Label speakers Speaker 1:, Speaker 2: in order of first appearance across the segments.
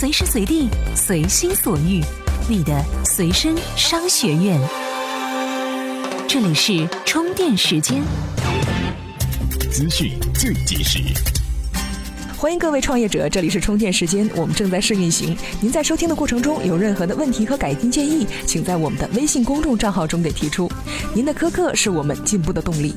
Speaker 1: 随时随地，随心所欲，你的随身商学院。这里是充电时间，
Speaker 2: 资讯最及时。
Speaker 3: 欢迎各位创业者，这里是充电时间，我们正在试运行。您在收听的过程中有任何的问题和改进建议，请在我们的微信公众账号中给提出。您的苛刻是我们进步的动力。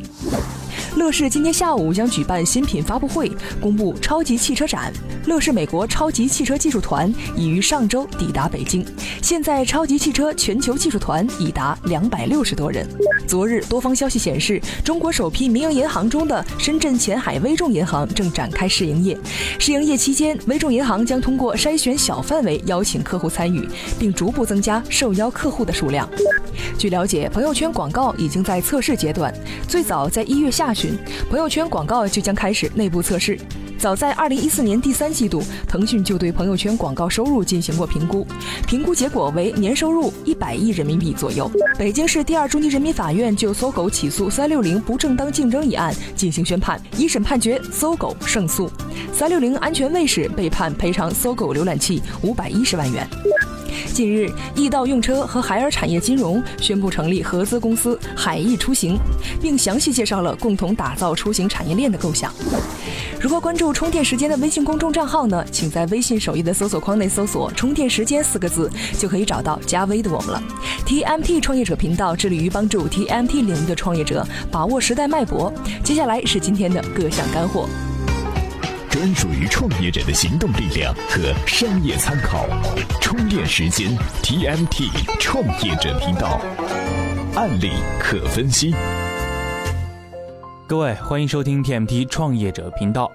Speaker 3: 乐视今天下午将举办新品发布会，公布超级汽车展。乐视美国超级汽车技术团已于上周抵达北京，现在超级汽车全球技术团已达两百六十多人。昨日多方消息显示，中国首批民营银行中的深圳前海微众银行正展开试营业。试营业期间，微众银行将通过筛选小范围邀请客户参与，并逐步增加受邀客户的数量。据了解，朋友圈广告已经在测试阶段，最早在一月下旬，朋友圈广告就将开始内部测试。早在二零一四年第三季度，腾讯就对朋友圈广告收入进行过评估，评估结果为年收入一百亿人民币左右。北京市第二中级人民法院就搜狗起诉三六零不正当竞争一案进行宣判，一审判决搜狗胜诉，三六零安全卫士被判赔偿搜狗浏览器五百一十万元。近日，易到用车和海尔产业金融宣布成立合资公司海易出行，并详细介绍了共同打造出行产业链的构想。如何关注充电时间的微信公众账号呢？请在微信首页的搜索框内搜索“充电时间”四个字，就可以找到加微的我们了。TMT 创业者频道致力于帮助 TMT 领域的创业者把握时代脉搏。接下来是今天的各项干货。
Speaker 2: 专属于创业者的行动力量和商业参考，充电时间 TMT 创业者频道，案例可分析。
Speaker 4: 各位，欢迎收听 TMT 创业者频道。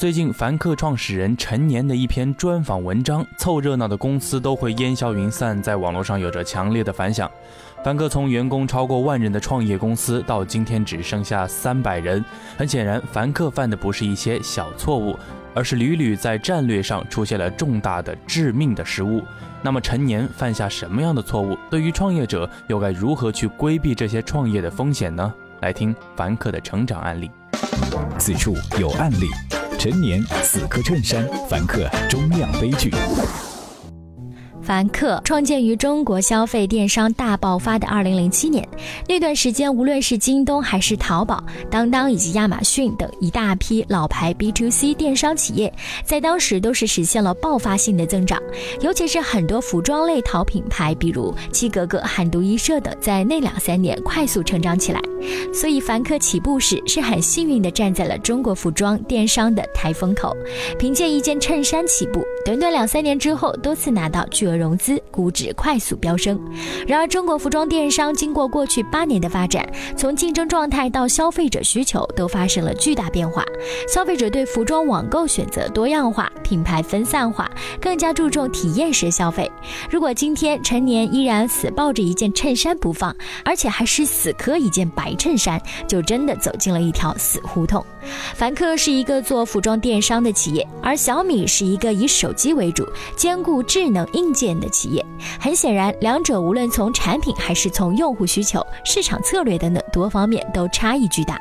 Speaker 4: 最近，凡客创始人陈年的一篇专访文章，凑热闹的公司都会烟消云散，在网络上有着强烈的反响。凡客从员工超过万人的创业公司，到今天只剩下三百人。很显然，凡客犯的不是一些小错误，而是屡屡在战略上出现了重大的致命的失误。那么，陈年犯下什么样的错误？对于创业者，又该如何去规避这些创业的风险呢？来听凡客的成长案例。
Speaker 2: 此处有案例：陈年死磕衬衫，凡客终酿悲剧。
Speaker 5: 凡客创建于中国消费电商大爆发的二零零七年，那段时间，无论是京东还是淘宝、当当以及亚马逊等一大批老牌 B to C 电商企业，在当时都是实现了爆发性的增长。尤其是很多服装类淘品牌，比如七格格、韩都衣舍等，在那两三年快速成长起来。所以，凡客起步时是很幸运的，站在了中国服装电商的台风口，凭借一件衬衫起步，短短两三年之后，多次拿到巨额。融资估值快速飙升，然而中国服装电商经过过去八年的发展，从竞争状态到消费者需求都发生了巨大变化。消费者对服装网购选择多样化，品牌分散化，更加注重体验式消费。如果今天陈年依然死抱着一件衬衫不放，而且还是死磕一件白衬衫，就真的走进了一条死胡同。凡客是一个做服装电商的企业，而小米是一个以手机为主，兼顾智能硬件。建的企业，很显然，两者无论从产品还是从用户需求、市场策略等等多方面都差异巨大。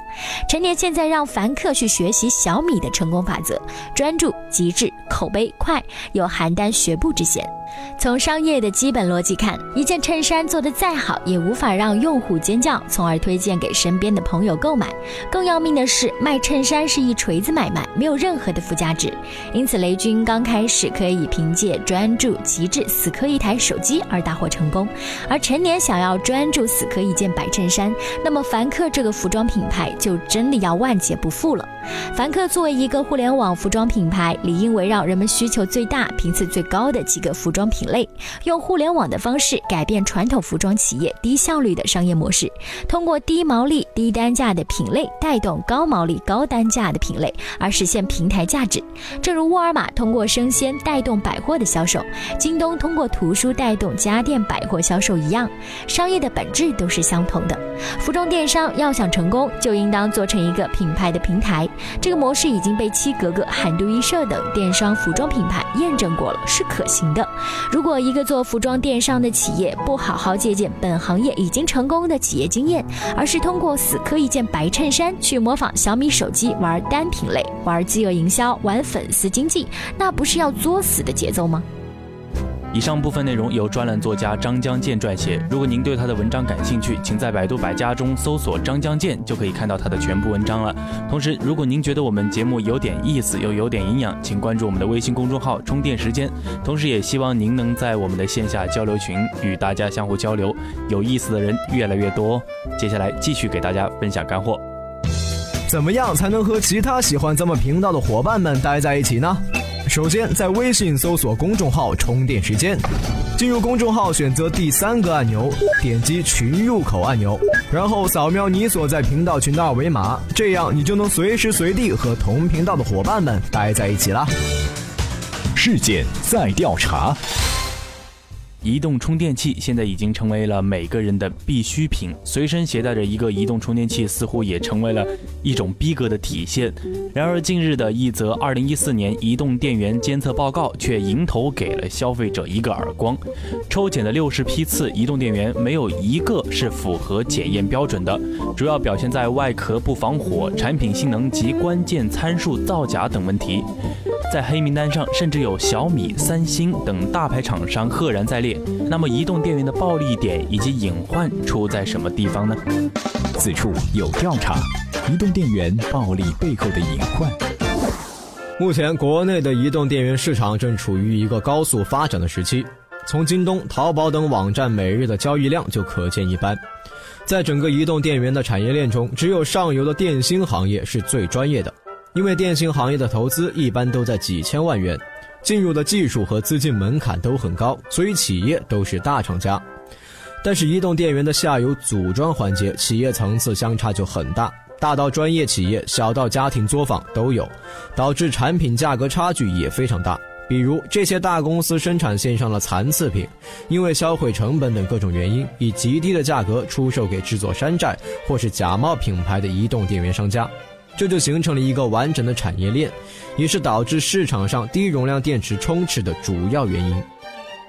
Speaker 5: 陈年现在让凡客去学习小米的成功法则：专注、极致、口碑快，有邯郸学步之嫌。从商业的基本逻辑看，一件衬衫做得再好，也无法让用户尖叫，从而推荐给身边的朋友购买。更要命的是，卖衬衫是一锤子买卖，没有任何的附加值。因此，雷军刚开始可以凭借专注、极致、死磕一台手机而大获成功。而陈年想要专注死磕一件白衬衫，那么凡客这个服装品牌就真的要万劫不复了。凡客作为一个互联网服装品牌，理应围绕人们需求最大、频次最高的几个服装装品类，用互联网的方式改变传统服装企业低效率的商业模式，通过低毛利、低单价的品类带动高毛利、高单价的品类，而实现平台价值。正如沃尔玛通过生鲜带动百货的销售，京东通过图书带动家电百货销售一样，商业的本质都是相同的。服装电商要想成功，就应当做成一个品牌的平台。这个模式已经被七格格、韩都衣舍等电商服装品牌验证过了，是可行的。如果一个做服装电商的企业不好好借鉴本行业已经成功的企业经验，而是通过死磕一件白衬衫去模仿小米手机玩单品类、玩饥饿营销、玩粉丝经济，那不是要作死的节奏吗？
Speaker 4: 以上部分内容由专栏作家张江健撰写。如果您对他的文章感兴趣，请在百度百家中搜索张江健，就可以看到他的全部文章了。同时，如果您觉得我们节目有点意思又有点营养，请关注我们的微信公众号“充电时间”。同时，也希望您能在我们的线下交流群与大家相互交流，有意思的人越来越多。接下来继续给大家分享干货。
Speaker 6: 怎么样才能和其他喜欢咱们频道的伙伴们待在一起呢？首先，在微信搜索公众号“充电时间”，进入公众号，选择第三个按钮，点击群入口按钮，然后扫描你所在频道群的二维码，这样你就能随时随地和同频道的伙伴们待在一起啦。
Speaker 2: 事件在调查。
Speaker 4: 移动充电器现在已经成为了每个人的必需品，随身携带着一个移动充电器，似乎也成为了一种逼格的体现。然而，近日的一则2014年移动电源监测报告却迎头给了消费者一个耳光：抽检的60批次移动电源，没有一个是符合检验标准的，主要表现在外壳不防火、产品性能及关键参数造假等问题。在黑名单上，甚至有小米、三星等大牌厂商赫然在列。那么，移动电源的暴利点以及隐患出在什么地方呢？
Speaker 2: 此处有调查，移动电源暴利背后的隐患。
Speaker 6: 目前，国内的移动电源市场正处于一个高速发展的时期。从京东、淘宝等网站每日的交易量就可见一斑。在整个移动电源的产业链中，只有上游的电芯行业是最专业的，因为电信行业的投资一般都在几千万元。进入的技术和资金门槛都很高，所以企业都是大厂家。但是移动电源的下游组装环节，企业层次相差就很大，大到专业企业，小到家庭作坊都有，导致产品价格差距也非常大。比如这些大公司生产线上的残次品，因为销毁成本等各种原因，以极低的价格出售给制作山寨或是假冒品牌的移动电源商家。这就形成了一个完整的产业链，也是导致市场上低容量电池充斥的主要原因。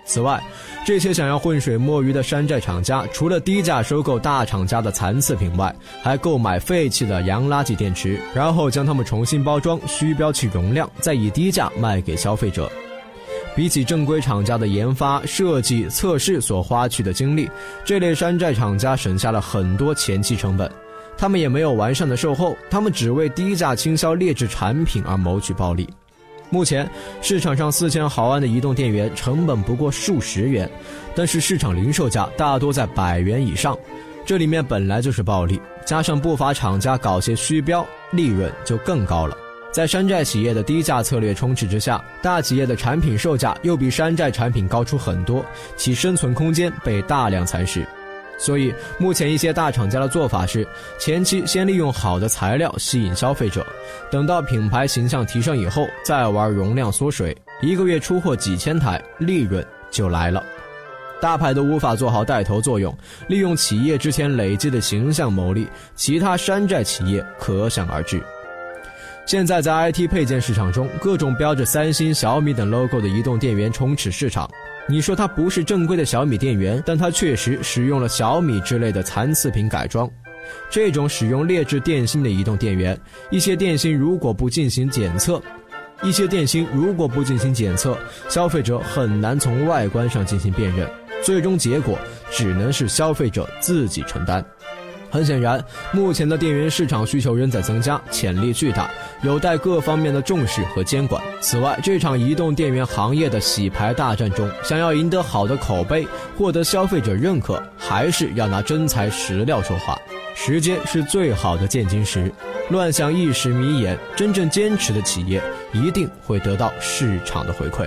Speaker 6: 此外，这些想要浑水摸鱼的山寨厂家，除了低价收购大厂家的残次品外，还购买废弃的洋垃圾电池，然后将它们重新包装、虚标其容量，再以低价卖给消费者。比起正规厂家的研发、设计、测试所花去的精力，这类山寨厂家省下了很多前期成本。他们也没有完善的售后，他们只为低价倾销劣质产品而谋取暴利。目前市场上四千毫安的移动电源成本不过数十元，但是市场零售价大多在百元以上，这里面本来就是暴利，加上不乏厂家搞些虚标，利润就更高了。在山寨企业的低价策略充斥之下，大企业的产品售价又比山寨产品高出很多，其生存空间被大量蚕食。所以，目前一些大厂家的做法是，前期先利用好的材料吸引消费者，等到品牌形象提升以后，再玩容量缩水，一个月出货几千台，利润就来了。大牌都无法做好带头作用，利用企业之前累积的形象牟利，其他山寨企业可想而知。现在在 IT 配件市场中，各种标着三星、小米等 logo 的移动电源充斥市场。你说它不是正规的小米电源，但它确实使用了小米之类的残次品改装。这种使用劣质电芯的移动电源，一些电芯如果不进行检测，一些电芯如果不进行检测，消费者很难从外观上进行辨认，最终结果只能是消费者自己承担。很显然，目前的电源市场需求仍在增加，潜力巨大，有待各方面的重视和监管。此外，这场移动电源行业的洗牌大战中，想要赢得好的口碑，获得消费者认可，还是要拿真材实料说话。时间是最好的鉴金石，乱象一时迷眼，真正坚持的企业一定会得到市场的回馈。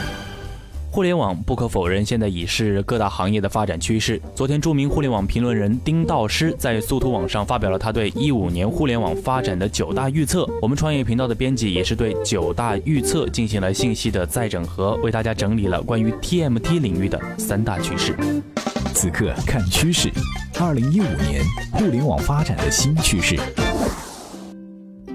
Speaker 4: 互联网不可否认，现在已是各大行业的发展趋势。昨天，著名互联网评论人丁道师在速图网上发表了他对一五年互联网发展的九大预测。我们创业频道的编辑也是对九大预测进行了信息的再整合，为大家整理了关于 TMT 领域的三大趋势。
Speaker 2: 此刻看趋势，二零一五年互联网发展的新趋势。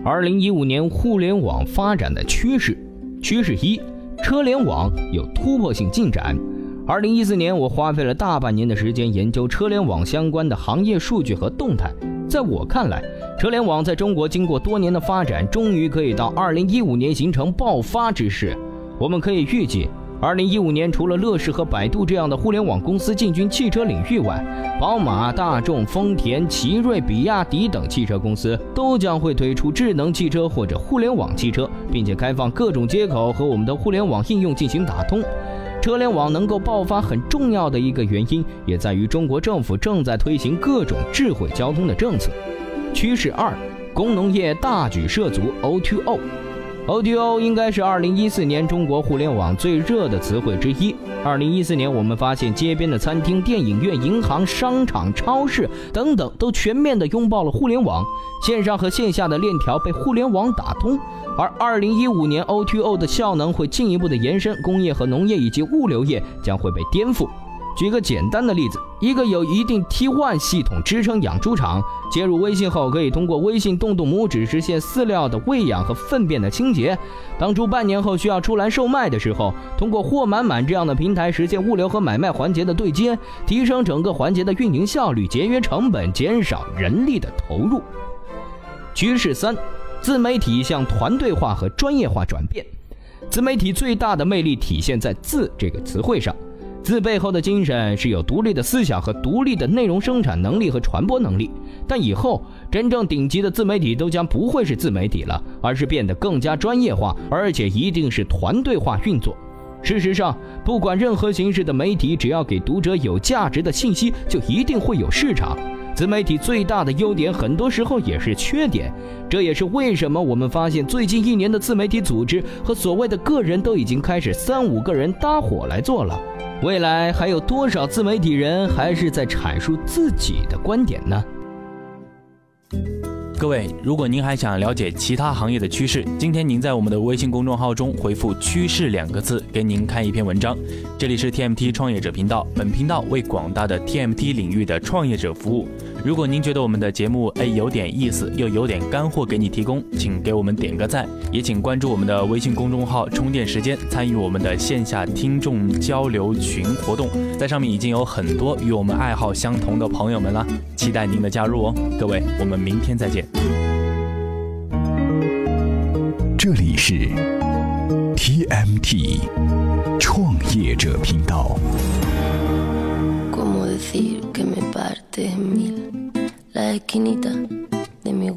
Speaker 7: 二零一五年互联网发展的趋势。趋势一：车联网有突破性进展。二零一四年，我花费了大半年的时间研究车联网相关的行业数据和动态。在我看来，车联网在中国经过多年的发展，终于可以到二零一五年形成爆发之势。我们可以预计。二零一五年，除了乐视和百度这样的互联网公司进军汽车领域外，宝马、大众、丰田、奇瑞、比亚迪等汽车公司都将会推出智能汽车或者互联网汽车，并且开放各种接口和我们的互联网应用进行打通。车联网能够爆发很重要的一个原因，也在于中国政府正在推行各种智慧交通的政策。趋势二，工农业大举涉足 O2O。O2O 应该是2014年中国互联网最热的词汇之一。2014年，我们发现街边的餐厅、电影院、银行、商场、超市等等都全面的拥抱了互联网，线上和线下的链条被互联网打通。而2015年，O2O 的效能会进一步的延伸，工业和农业以及物流业将会被颠覆。举个简单的例子，一个有一定 T1 系统支撑养猪场，接入微信后，可以通过微信动动拇指实现饲料的喂养和粪便的清洁。当猪半年后需要出栏售卖的时候，通过货满满这样的平台实现物流和买卖环节的对接，提升整个环节的运营效率，节约成本，减少人力的投入。趋势三，自媒体向团队化和专业化转变。自媒体最大的魅力体现在“自”这个词汇上。字背后的精神是有独立的思想和独立的内容生产能力和传播能力，但以后真正顶级的自媒体都将不会是自媒体了，而是变得更加专业化，而且一定是团队化运作。事实上，不管任何形式的媒体，只要给读者有价值的信息，就一定会有市场。自媒体最大的优点，很多时候也是缺点，这也是为什么我们发现最近一年的自媒体组织和所谓的个人都已经开始三五个人搭伙来做了。未来还有多少自媒体人还是在阐述自己的观点呢？
Speaker 4: 各位，如果您还想了解其他行业的趋势，今天您在我们的微信公众号中回复“趋势”两个字，给您看一篇文章。这里是 TMT 创业者频道，本频道为广大的 TMT 领域的创业者服务。如果您觉得我们的节目哎有点意思，又有点干货给你提供，请给我们点个赞，也请关注我们的微信公众号“充电时间”，参与我们的线下听众交流群活动，在上面已经有很多与我们爱好相同的朋友们了，期待您的加入哦！各位，我们明天再见。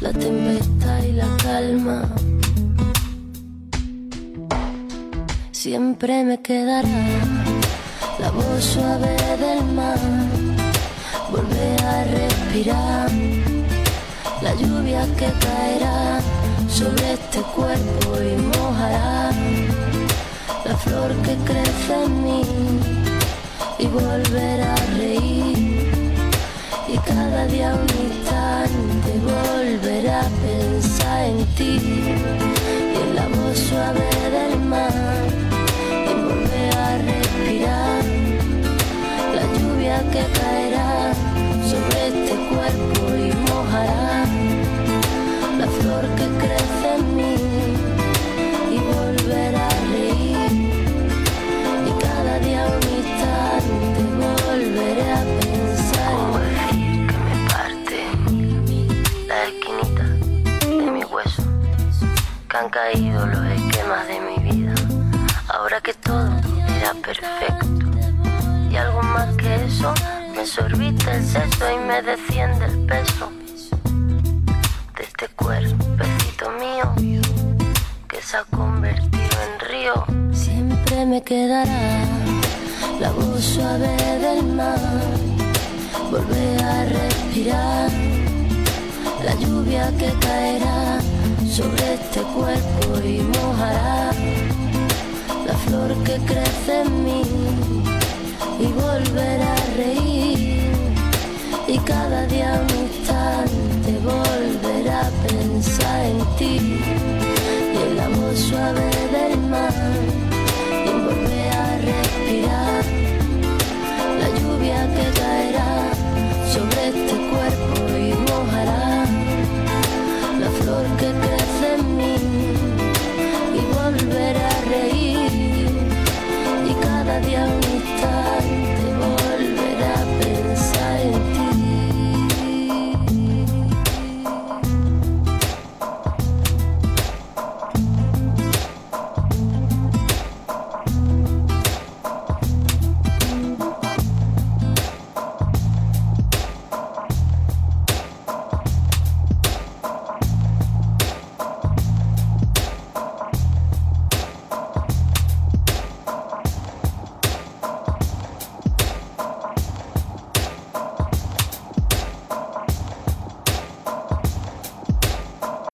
Speaker 8: la tempestad y la calma. Siempre me quedará la voz suave del mar, volver a respirar, la lluvia que caerá sobre este cuerpo y mojará la flor que crece en mí y volver a reír y cada día un instante volver a pensar en ti. Y en la voz suave del mar y volver a respirar. La lluvia que caerá peso de este cuerpecito mío que se ha convertido en río. Siempre me quedará la voz suave del mar, volver a respirar la lluvia que caerá sobre este cuerpo y mojará la flor que crece en mí y volver a reír y cada día un instante volver a pensar en ti